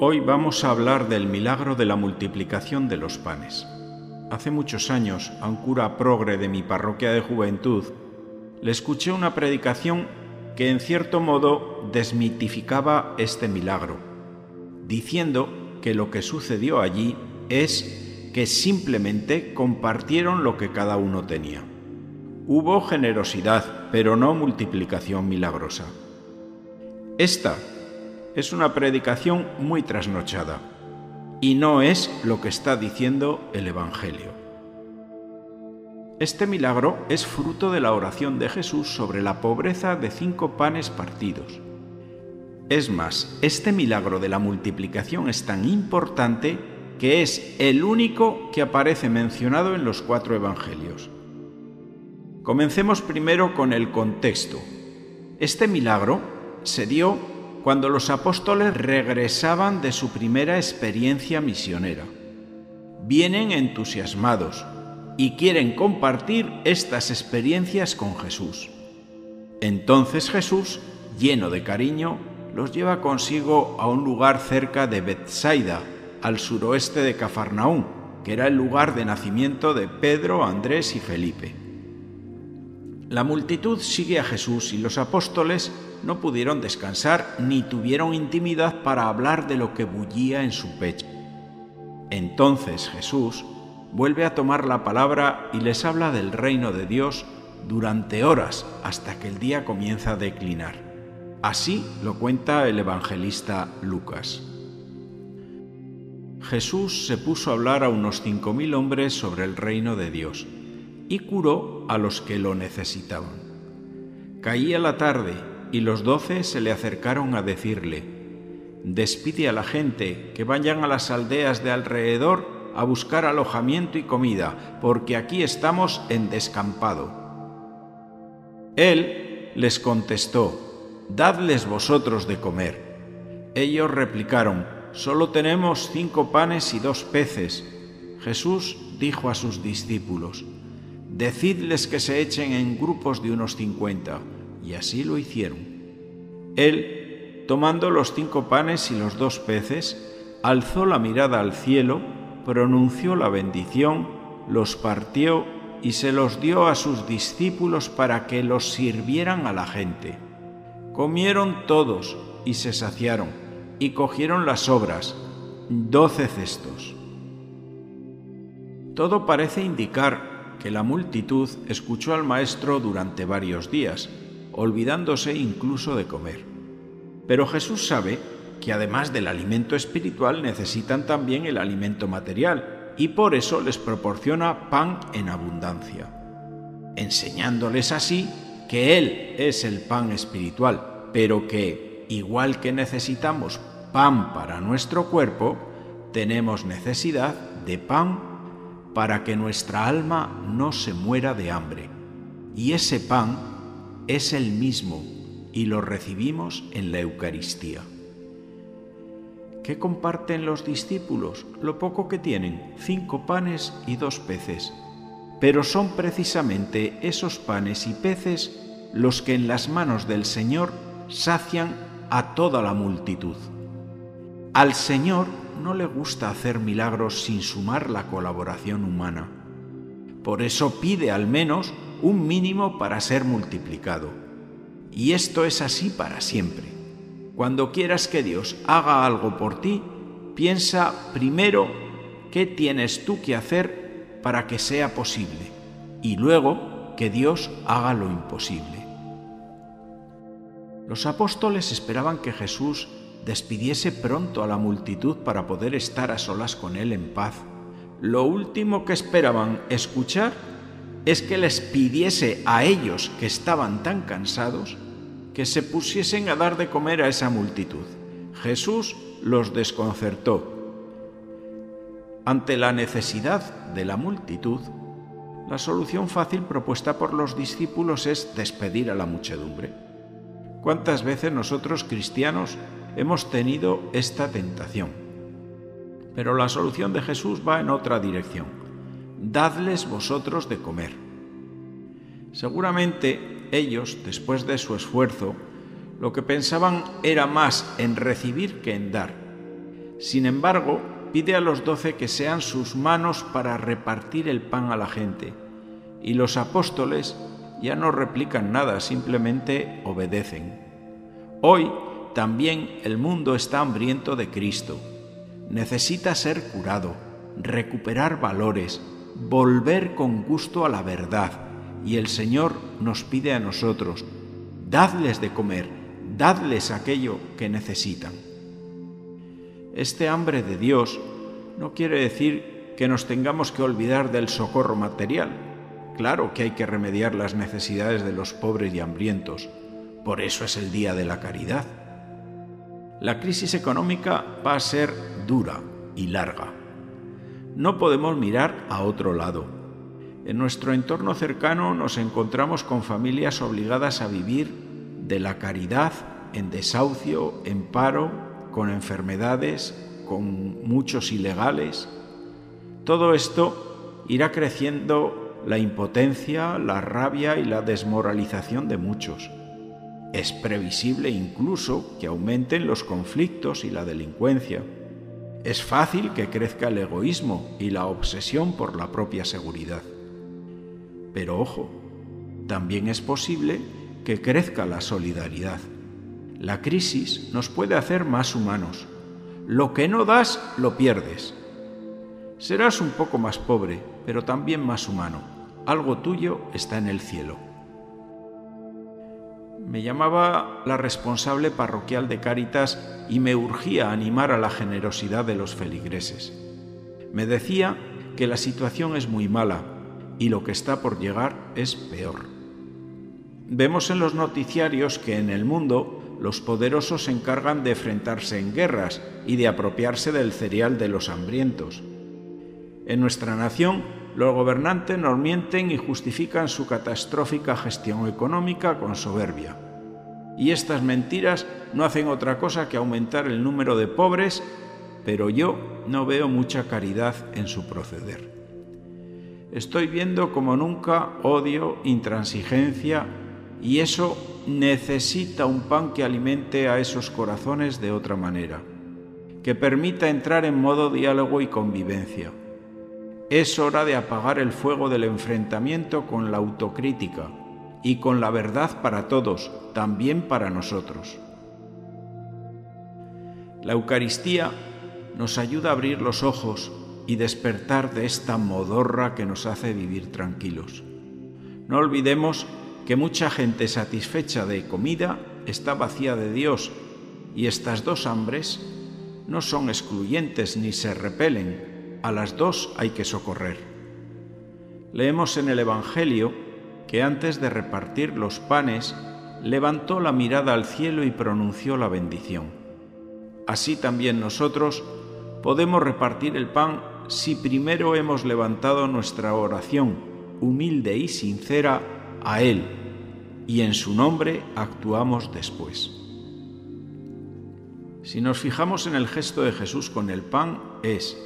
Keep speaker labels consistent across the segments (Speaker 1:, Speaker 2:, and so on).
Speaker 1: Hoy vamos a hablar del milagro de la multiplicación de los panes. Hace muchos años, a un cura progre de mi parroquia de juventud, le escuché una predicación que en cierto modo desmitificaba este milagro, diciendo que lo que sucedió allí es que simplemente compartieron lo que cada uno tenía. Hubo generosidad, pero no multiplicación milagrosa. Esta es una predicación muy trasnochada y no es lo que está diciendo el Evangelio. Este milagro es fruto de la oración de Jesús sobre la pobreza de cinco panes partidos. Es más, este milagro de la multiplicación es tan importante que es el único que aparece mencionado en los cuatro evangelios. Comencemos primero con el contexto. Este milagro se dio cuando los apóstoles regresaban de su primera experiencia misionera. Vienen entusiasmados y quieren compartir estas experiencias con Jesús. Entonces Jesús, lleno de cariño, los lleva consigo a un lugar cerca de Bethsaida, al suroeste de Cafarnaún, que era el lugar de nacimiento de Pedro, Andrés y Felipe. La multitud sigue a Jesús y los apóstoles no pudieron descansar ni tuvieron intimidad para hablar de lo que bullía en su pecho. Entonces Jesús vuelve a tomar la palabra y les habla del reino de Dios durante horas hasta que el día comienza a declinar. Así lo cuenta el evangelista Lucas. Jesús se puso a hablar a unos cinco mil hombres sobre el reino de Dios y curó a los que lo necesitaban. Caía la tarde y los doce se le acercaron a decirle, despide a la gente que vayan a las aldeas de alrededor a buscar alojamiento y comida, porque aquí estamos en descampado. Él les contestó, dadles vosotros de comer. Ellos replicaron, solo tenemos cinco panes y dos peces. Jesús dijo a sus discípulos, decidles que se echen en grupos de unos cincuenta y así lo hicieron. Él, tomando los cinco panes y los dos peces, alzó la mirada al cielo, pronunció la bendición, los partió y se los dio a sus discípulos para que los sirvieran a la gente. Comieron todos y se saciaron, y cogieron las obras, doce cestos. Todo parece indicar que la multitud escuchó al Maestro durante varios días, olvidándose incluso de comer. Pero Jesús sabe que además del alimento espiritual necesitan también el alimento material y por eso les proporciona pan en abundancia, enseñándoles así que Él es el pan espiritual, pero que, igual que necesitamos pan para nuestro cuerpo, tenemos necesidad de pan para que nuestra alma no se muera de hambre. Y ese pan es el mismo y lo recibimos en la Eucaristía. ¿Qué comparten los discípulos? Lo poco que tienen, cinco panes y dos peces. Pero son precisamente esos panes y peces los que en las manos del Señor sacian a toda la multitud. Al Señor no le gusta hacer milagros sin sumar la colaboración humana. Por eso pide al menos un mínimo para ser multiplicado. Y esto es así para siempre. Cuando quieras que Dios haga algo por ti, piensa primero qué tienes tú que hacer para que sea posible y luego que Dios haga lo imposible. Los apóstoles esperaban que Jesús despidiese pronto a la multitud para poder estar a solas con Él en paz. Lo último que esperaban escuchar es que les pidiese a ellos que estaban tan cansados que se pusiesen a dar de comer a esa multitud. Jesús los desconcertó. Ante la necesidad de la multitud, la solución fácil propuesta por los discípulos es despedir a la muchedumbre. ¿Cuántas veces nosotros cristianos hemos tenido esta tentación? Pero la solución de Jesús va en otra dirección dadles vosotros de comer. Seguramente ellos, después de su esfuerzo, lo que pensaban era más en recibir que en dar. Sin embargo, pide a los doce que sean sus manos para repartir el pan a la gente, y los apóstoles ya no replican nada, simplemente obedecen. Hoy también el mundo está hambriento de Cristo. Necesita ser curado, recuperar valores, volver con gusto a la verdad. Y el Señor nos pide a nosotros, dadles de comer, dadles aquello que necesitan. Este hambre de Dios no quiere decir que nos tengamos que olvidar del socorro material. Claro que hay que remediar las necesidades de los pobres y hambrientos. Por eso es el Día de la Caridad. La crisis económica va a ser dura y larga. No podemos mirar a otro lado. En nuestro entorno cercano nos encontramos con familias obligadas a vivir de la caridad en desahucio, en paro con enfermedades, con muchos ilegales. Todo esto irá creciendo la impotencia, la rabia y la desmoralización de muchos. Es previsible incluso que aumenten los conflictos y la delincuencia. Es fácil que crezca el egoísmo y la obsesión por la propia seguridad. Pero ojo, también es posible que crezca la solidaridad. La crisis nos puede hacer más humanos. Lo que no das, lo pierdes. Serás un poco más pobre, pero también más humano. Algo tuyo está en el cielo. Me llamaba la responsable parroquial de Cáritas y me urgía animar a la generosidad de los feligreses. Me decía que la situación es muy mala y lo que está por llegar es peor. Vemos en los noticiarios que en el mundo los poderosos se encargan de enfrentarse en guerras y de apropiarse del cereal de los hambrientos. En nuestra nación, los gobernantes nos mienten y justifican su catastrófica gestión económica con soberbia. Y estas mentiras no hacen otra cosa que aumentar el número de pobres, pero yo no veo mucha caridad en su proceder. Estoy viendo como nunca odio, intransigencia, y eso necesita un pan que alimente a esos corazones de otra manera, que permita entrar en modo diálogo y convivencia. Es hora de apagar el fuego del enfrentamiento con la autocrítica y con la verdad para todos, también para nosotros. La Eucaristía nos ayuda a abrir los ojos y despertar de esta modorra que nos hace vivir tranquilos. No olvidemos que mucha gente satisfecha de comida está vacía de Dios y estas dos hambres no son excluyentes ni se repelen, a las dos hay que socorrer. Leemos en el Evangelio que antes de repartir los panes, levantó la mirada al cielo y pronunció la bendición. Así también nosotros podemos repartir el pan si primero hemos levantado nuestra oración humilde y sincera a Él y en su nombre actuamos después. Si nos fijamos en el gesto de Jesús con el pan, es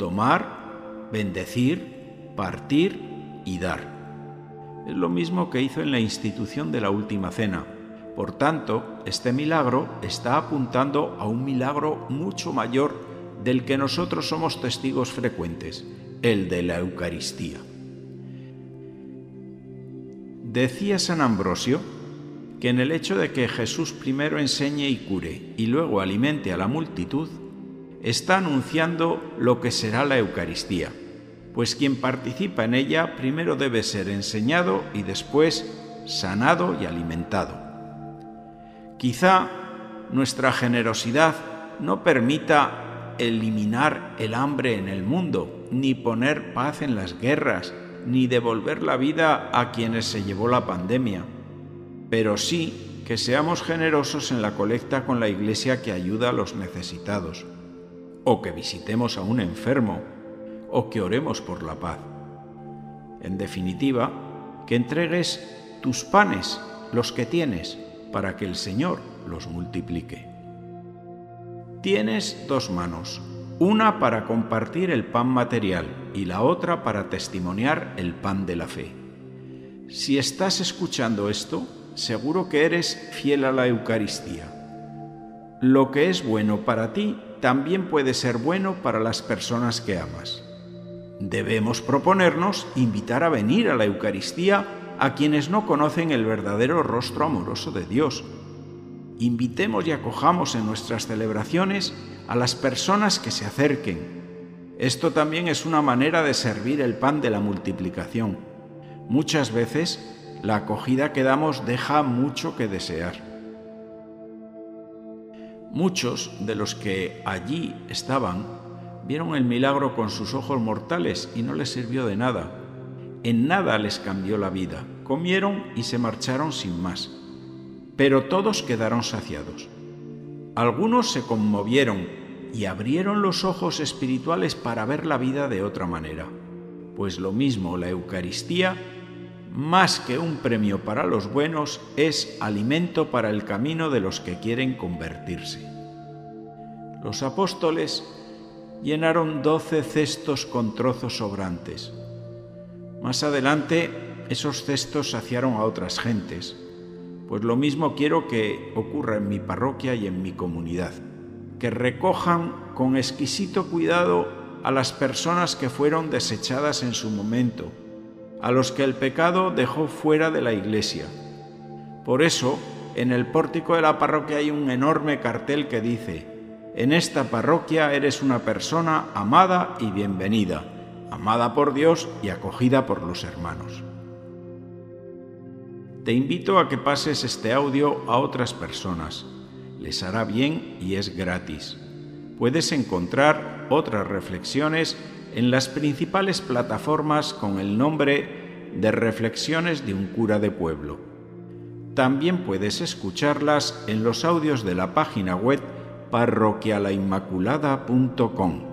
Speaker 1: tomar, bendecir, partir y dar. Es lo mismo que hizo en la institución de la última cena. Por tanto, este milagro está apuntando a un milagro mucho mayor del que nosotros somos testigos frecuentes, el de la Eucaristía. Decía San Ambrosio que en el hecho de que Jesús primero enseñe y cure y luego alimente a la multitud, está anunciando lo que será la Eucaristía, pues quien participa en ella primero debe ser enseñado y después sanado y alimentado. Quizá nuestra generosidad no permita eliminar el hambre en el mundo, ni poner paz en las guerras, ni devolver la vida a quienes se llevó la pandemia, pero sí que seamos generosos en la colecta con la iglesia que ayuda a los necesitados, o que visitemos a un enfermo, o que oremos por la paz. En definitiva, que entregues tus panes, los que tienes, para que el Señor los multiplique. Tienes dos manos, una para compartir el pan material y la otra para testimoniar el pan de la fe. Si estás escuchando esto, seguro que eres fiel a la Eucaristía. lo que es bueno para ti también puede ser bueno para las personas que amas. Debemos proponernos invitar a venir a la Eucaristía a quienes no conocen el verdadero rostro amoroso de Dios. Invitemos y acojamos en nuestras celebraciones a las personas que se acerquen. Esto también es una manera de servir el pan de la multiplicación. Muchas veces la acogida que damos deja mucho que desear. Muchos de los que allí estaban vieron el milagro con sus ojos mortales y no les sirvió de nada. En nada les cambió la vida. Comieron y se marcharon sin más. Pero todos quedaron saciados. Algunos se conmovieron y abrieron los ojos espirituales para ver la vida de otra manera. Pues lo mismo la Eucaristía, más que un premio para los buenos, es alimento para el camino de los que quieren convertirse. Los apóstoles llenaron doce cestos con trozos sobrantes. Más adelante, esos cestos saciaron a otras gentes, pues lo mismo quiero que ocurra en mi parroquia y en mi comunidad, que recojan con exquisito cuidado a las personas que fueron desechadas en su momento, a los que el pecado dejó fuera de la iglesia. Por eso, en el pórtico de la parroquia hay un enorme cartel que dice, en esta parroquia eres una persona amada y bienvenida, amada por Dios y acogida por los hermanos. Te invito a que pases este audio a otras personas. Les hará bien y es gratis. Puedes encontrar otras reflexiones en las principales plataformas con el nombre de Reflexiones de un cura de pueblo. También puedes escucharlas en los audios de la página web parroquialainmaculada.com.